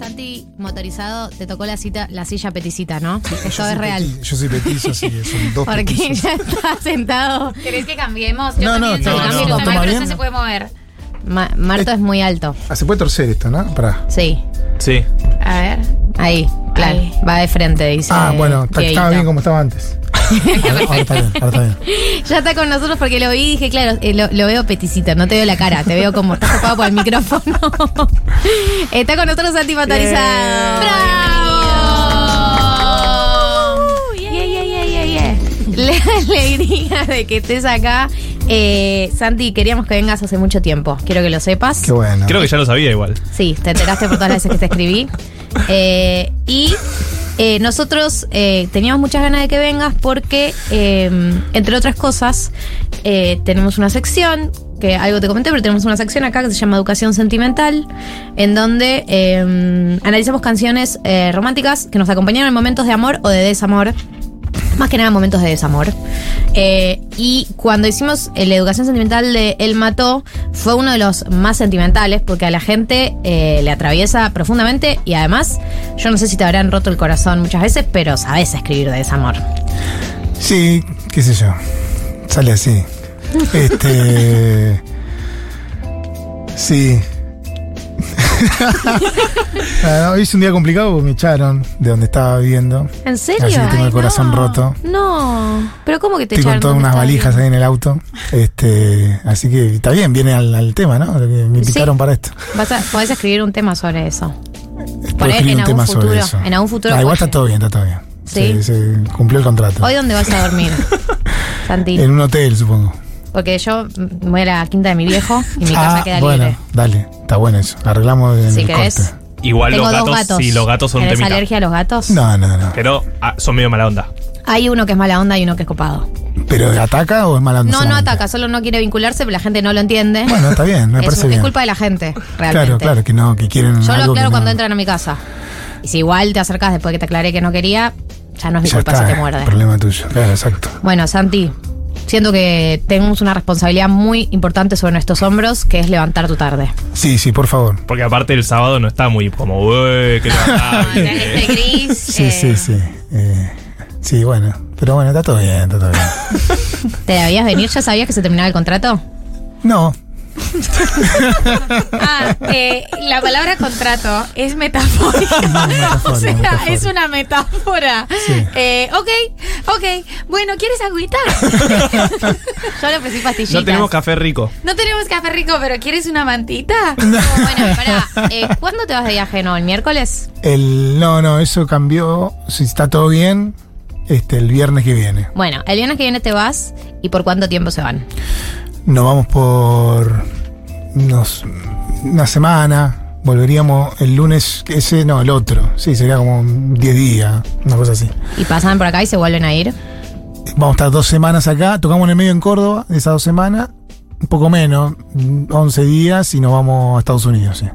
Santi, motorizado, te tocó la cita, la silla peticita, ¿no? Esto Yo es real. peti- yo soy petizo, así que son dos Porque petizos. ya está sentado. ¿Querés que cambiemos? No, no, no, cambio no, con toma Marco, bien. no se puede mover. Ma- Marto es muy alto. Ah, se puede torcer esto, ¿no? Pará. Sí. Sí. A ver. Ahí, claro. Ahí. Va de frente, dice. Ah, bueno, estaba bien como estaba antes. Ahora, ahora está bien, ahora está bien. Ya está con nosotros porque lo vi y dije, claro, eh, lo, lo veo peticito, no te veo la cara, te veo como estás ocupado por el micrófono. está con nosotros Santi Motorizado. ¡Bravo! Yeah, yeah, yeah, yeah, yeah. La alegría de que estés acá. Eh, Santi, queríamos que vengas hace mucho tiempo. Quiero que lo sepas. Qué bueno. Creo que ya lo sabía igual. Sí, te enteraste por todas las veces que te escribí. Eh, y eh, nosotros eh, teníamos muchas ganas de que vengas porque, eh, entre otras cosas, eh, tenemos una sección, que algo te comenté, pero tenemos una sección acá que se llama Educación Sentimental, en donde eh, analizamos canciones románticas que nos acompañaron en momentos de amor o de desamor. Más que nada momentos de desamor. Eh, y cuando hicimos eh, la educación sentimental de El Mató, fue uno de los más sentimentales, porque a la gente eh, le atraviesa profundamente y además, yo no sé si te habrán roto el corazón muchas veces, pero sabes escribir de desamor. Sí, qué sé yo. Sale así. Este. Sí. Hoy es un día complicado porque me echaron de donde estaba viviendo. ¿En serio? Así que tengo el Ay, corazón no. roto. No. Pero ¿cómo que te Estoy con echaron? todas ¿Dónde unas valijas ahí en el auto. Este, así que está bien, viene al, al tema, ¿no? Me Sí. invitaron para esto. Vas a, podés escribir un tema sobre eso. Escribir en un algún tema sobre futuro, eso. en algún futuro igual está todo bien, está todo bien. Sí. Se, se cumplió el contrato. Hoy dónde vas a dormir, Santi. En un hotel, supongo. Porque yo mm, voy a la quinta de mi viejo y mi casa ah, queda bueno, libre. dale, está bueno eso. Arreglamos en Si el querés. corte. Igual Tengo los dos gatos, gatos. sí, los gatos son ¿Tenés temita. alergia a los gatos? No, no, no. Pero ah, son medio mala onda. Hay uno que es mala onda y uno que es copado. ¿Pero ataca o es mala onda No, no ataca, solo no quiere vincularse, pero la gente no lo entiende. Bueno, está bien, me es, parece es bien. culpa de la gente, realmente. Claro, claro, que no, que quieren Yo lo aclaro que cuando no- entran a mi casa. Y si igual te acercas después que te aclaré que no quería, ya no es mi Ya culpa está, si te muerde. problema tuyo. Claro, exacto. Bueno, Santi, siento que tenemos una responsabilidad muy importante sobre nuestros hombros, que es levantar tu tarde. Sí, sí, por favor. Porque aparte el sábado no está muy como, uy, qué levantado", No, tenés este gris. Sí, eh, sí, sí. Eh, sí, bueno. Pero bueno, está todo bien, está todo bien. ¿Te debías venir? ¿Ya sabías que se terminaba el contrato? No, Ah, eh, la palabra contrato es metafórica. Metafórica, o sea, metafórica. es una metáfora. Sí. Eh, ok, ok. Bueno, ¿quieres agüita? Yo le ofrecí pastillitas. No tenemos café rico. no tenemos café rico, pero ¿quieres una mantita? Bueno, pará. eh, ¿Cuándo te vas de viaje? ¿No? ¿El miércoles? el, no, no, eso cambió. Si está todo bien, este, el viernes que viene. Bueno, el viernes que viene te vas y por cuánto tiempo se van. Nos vamos por unos- una semana. Volveríamos el lunes, ese, no, el otro. Sí, sería como 10 días, una cosa así. Y pasan por acá y se vuelven a ir. Vamos a estar dos semanas acá. Tocamos en el medio en Córdoba, de esas dos semanas. Un poco menos, 11 días y nos vamos a Estados Unidos, sí.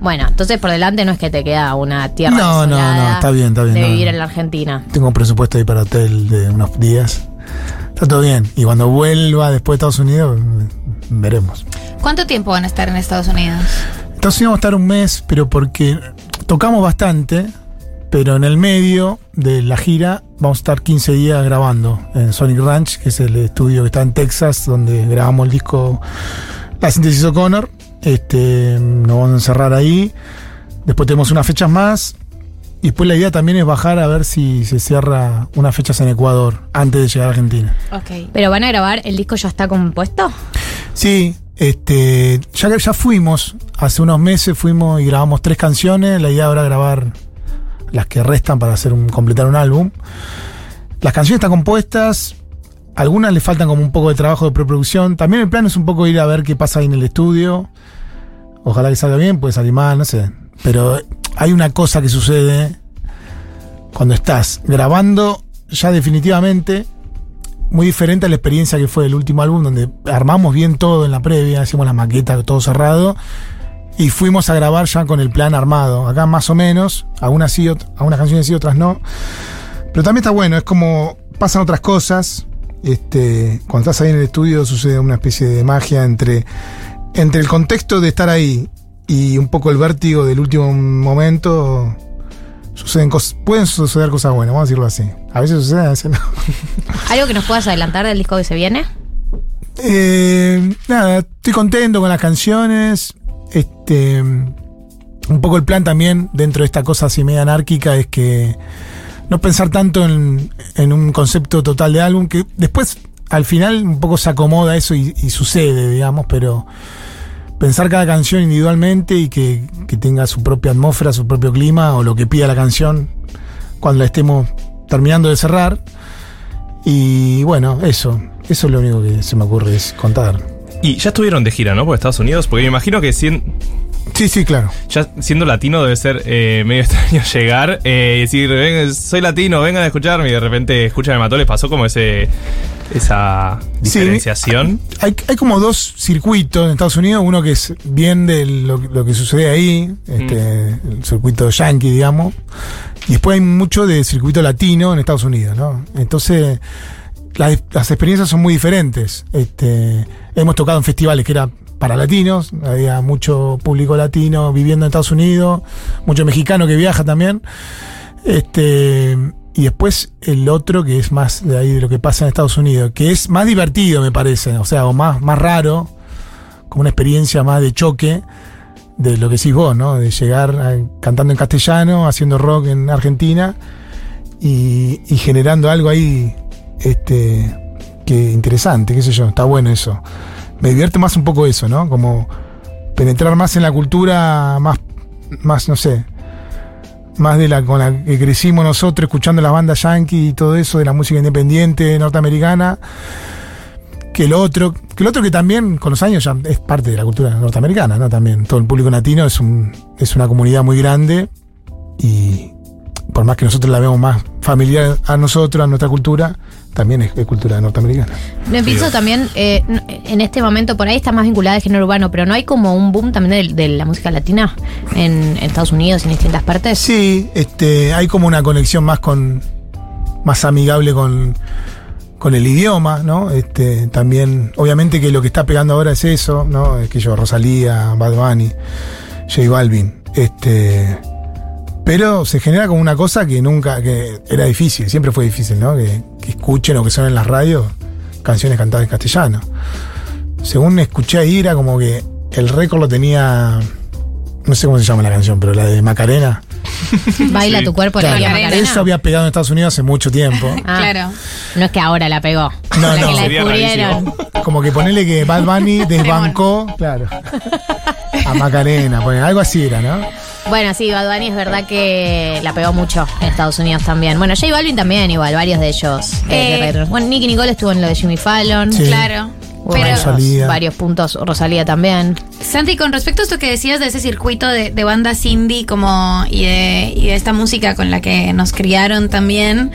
Bueno, entonces por delante no es que te queda una tierra No, no, no, está bien, está bien, de no, vivir no. en la Argentina. Tengo un presupuesto ahí para hotel de unos días. Está todo bien. Y cuando vuelva después de Estados Unidos, veremos. ¿Cuánto tiempo van a estar en Estados Unidos? Unidos vamos a estar un mes, pero porque tocamos bastante, pero en el medio de la gira vamos a estar 15 días grabando en Sonic Ranch, que es el estudio que está en Texas, donde grabamos el disco La Síntesis O'Connor. Este, nos vamos a encerrar ahí. Después tenemos unas fechas más. Y después la idea también es bajar a ver si se cierra unas fechas en Ecuador antes de llegar a Argentina. Ok. ¿Pero van a grabar? ¿El disco ya está compuesto? Sí, este, ya, ya fuimos, hace unos meses fuimos y grabamos tres canciones, la idea ahora es grabar las que restan para hacer completar un álbum. Las canciones están compuestas, algunas le faltan como un poco de trabajo de preproducción, también el plan es un poco ir a ver qué pasa ahí en el estudio, ojalá que salga bien, puede salir mal, no sé, pero hay una cosa que sucede cuando estás grabando ya definitivamente muy diferente a la experiencia que fue el último álbum, donde armamos bien todo en la previa, hicimos la maqueta, todo cerrado, y fuimos a grabar ya con el plan armado. Acá más o menos, algunas sí, algunas canciones sí, otras no. Pero también está bueno, es como pasan otras cosas. Este, cuando estás ahí en el estudio sucede una especie de magia entre, entre el contexto de estar ahí y un poco el vértigo del último momento, suceden cosas, pueden suceder cosas buenas, vamos a decirlo así. A veces suceden, a veces no. ¿Algo que nos puedas adelantar del disco que se viene? Eh, nada, estoy contento con las canciones. Este, un poco el plan también dentro de esta cosa así media anárquica es que no pensar tanto en, en un concepto total de álbum que después al final un poco se acomoda eso y, y sucede, digamos, pero pensar cada canción individualmente y que, que tenga su propia atmósfera, su propio clima o lo que pida la canción cuando la estemos terminando de cerrar. Y bueno, eso, eso es lo único que se me ocurre es contar. Y ya estuvieron de gira, ¿no? Por Estados Unidos, porque me imagino que sien- Sí, sí, claro. ya siendo latino debe ser eh, medio extraño llegar eh, y decir, "Ven, soy latino, vengan a escucharme y de repente escuchan el mató, les pasó como ese esa Sí. diferenciación. Hay, hay como dos circuitos en Estados Unidos, uno que es bien de lo, lo que sucede ahí, este, el circuito yankee, digamos, y después hay mucho de circuito latino en Estados Unidos, ¿no? Entonces, las, las experiencias son muy diferentes. Este, hemos tocado en festivales que era para latinos, había mucho público latino viviendo en Estados Unidos, mucho mexicano que viaja también. Este, y después el otro que es más de ahí de lo que pasa en Estados Unidos, que es más divertido, me parece, o sea, o más, más raro, como una experiencia más de choque de lo que decís vos, ¿no? De llegar a- cantando en castellano, haciendo rock en Argentina y, y generando algo ahí este, que interesante, qué sé yo, está bueno eso. Me divierte más un poco eso, ¿no? Como penetrar más en la cultura, más, más no sé, más de la con la que crecimos nosotros, escuchando las bandas yankee y todo eso, de la música independiente norteamericana, que el otro, que el otro que también con los años ya es parte de la cultura norteamericana, ¿no? También todo el público latino es un, es una comunidad muy grande y por más que nosotros la veamos más familiar a nosotros, a nuestra cultura, también es, es cultura norteamericana. Me pienso también, eh, en este momento por ahí está más vinculada al género urbano, pero no hay como un boom también de, de la música latina en, en Estados Unidos y en distintas partes. Sí, este, hay como una conexión más con, más amigable con, con el idioma, ¿no? Este, también, obviamente que lo que está pegando ahora es eso, ¿no? Es que yo, Rosalía, Bad Bunny, J Balvin, este, pero se genera como una cosa que nunca, que era difícil, siempre fue difícil, ¿no? Que, que escuchen o que suenen en las radios canciones cantadas en castellano. Según escuché ahí, era como que el récord lo tenía, no sé cómo se llama la canción, pero la de Macarena. Baila Sí. tu cuerpo, Claro, la Macarena. eso había pegado en Estados Unidos hace mucho tiempo. Ah, Claro. No es que ahora la pegó. No, no. que la Sería descubrieron. Como que ponerle que Bad Bunny desbancó, claro, a Macarena, ponele, algo así era, ¿no? Bueno, sí, Bad Bunny es verdad que la pegó mucho en Estados Unidos también. Bueno, J Balvin también, igual, varios de ellos. eh, Eh, bueno, Nicky Nicole estuvo en lo de Jimmy Fallon. Sí. Claro. Pero, varios, Rosalía. varios puntos. Rosalía también. Santi, con respecto a esto que decías de ese circuito de, de bandas indie como y de, y de esta música con la que nos criaron también,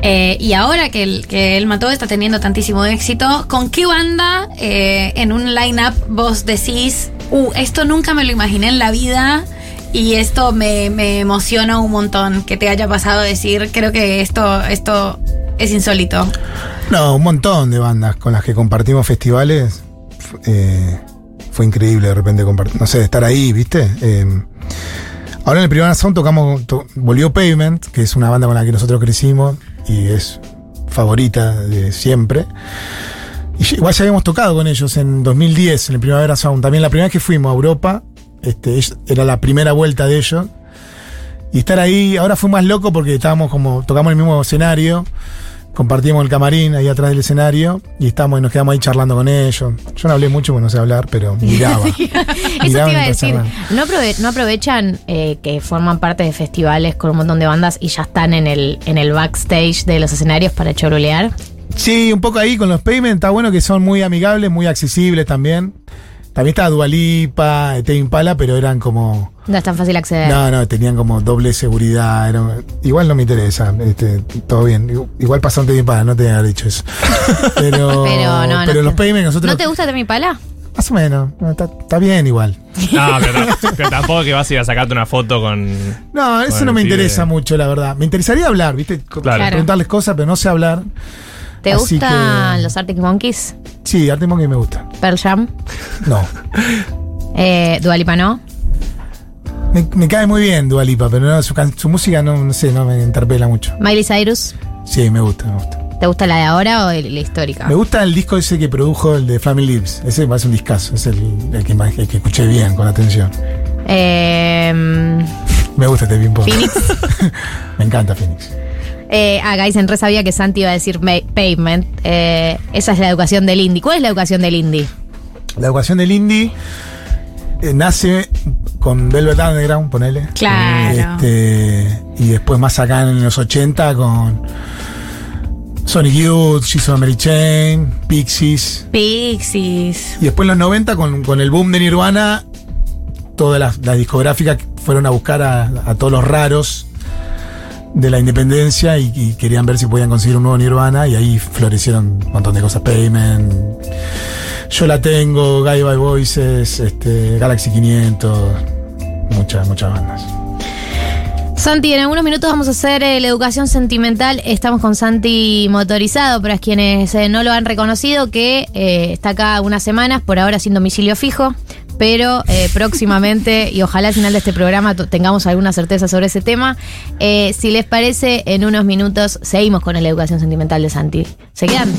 eh, y ahora que el, que el Mató está teniendo tantísimo éxito, ¿con qué banda eh, en un line-up vos decís, uh, esto nunca me lo imaginé en la vida? Y esto me, me emociona un montón que te haya pasado decir, creo que esto, esto es insólito. No, un montón de bandas con las que compartimos festivales. Eh, fue increíble de repente compartir, no sé, estar ahí, ¿viste? Eh, ahora en el primer Sound tocamos, to- volvió Pavement, que es una banda con la que nosotros crecimos y es favorita de siempre. Y igual ya habíamos tocado con ellos en 2010, en el Primavera Sound. También la primera vez que fuimos a Europa, este, es- era la primera vuelta de ellos. Y estar ahí, ahora fue más loco porque estábamos como, tocamos el mismo escenario, compartíamos el camarín ahí atrás del escenario y estábamos, y nos quedamos ahí charlando con ellos. Yo no hablé mucho porque no sé hablar, pero miraba. Eso te iba a decir. ¿No, aprove- no aprovechan eh, que forman parte de festivales con un montón de bandas y ya están en el, en el backstage de los escenarios para chorolear? Sí, un poco ahí con los payments, está bueno que son muy amigables, muy accesibles también. También estaba Dualipa, Tame Impala, pero eran como. No es tan fácil acceder. No, no, tenían como doble seguridad. era- igual no me interesa, este, todo bien. Igual pasante bien para, no te había dicho eso. Pero, Pero no, pero los payments nosotros. ¿No te gusta Temi Pala? Más o menos, no, está, está bien igual. No, pero, pero tampoco que vas a ir a sacarte una foto con. No, eso no me interesa mucho, la verdad. Me interesaría hablar, ¿viste? Claro. Preguntarles cosas, pero no sé hablar. ¿Te Así gustan que- los Arctic Monkeys? Sí, Arte Monkey me gusta. Pearl Jam? No. Eh, Dua Lipa no? Me, me cae muy bien Dualipa, pero no, su, can- su música no, no sé, no me interpela mucho. Miley Cyrus, Sí, me gusta, me gusta. ¿te gusta la de ahora o el- la histórica? Me gusta el disco ese que produjo, el de Family Lips. Ese me parece un discazo, es el, el que, más- el que escuché bien, con atención. Eh, Me gusta este ping-pong. Phoenix. me encanta Phoenix. Eh, ah, Guys, en re sabía que Santi iba a decir pavement. Eh, esa es la educación del indie. ¿Cuál es la educación del indie? La educación del indie eh, nace con Velvet Underground, ponele. Claro. Este, y después más acá en los 80 con Sonic Youth, She's on Mary Chain, Pixies. Pixies. Y después en los 90 con, con el boom de Nirvana, todas las, las discográficas fueron a buscar a, a todos los raros de la independencia y, querían ver si podían conseguir un nuevo Nirvana y ahí florecieron un montón de cosas. Payment, Yo la tengo, Guy by Voices, este, Galaxy 500, muchas, muchas bandas. Santi, en algunos minutos vamos a hacer eh, la educación sentimental. Estamos con Santi motorizado, para quienes eh, no lo han reconocido, que eh, está acá unas semanas, por ahora sin domicilio fijo. Pero eh, próximamente, y ojalá al final de este programa tengamos alguna certeza sobre ese tema. eh, si les parece, en unos minutos seguimos con la educación sentimental de Santi. ¿Se quedan?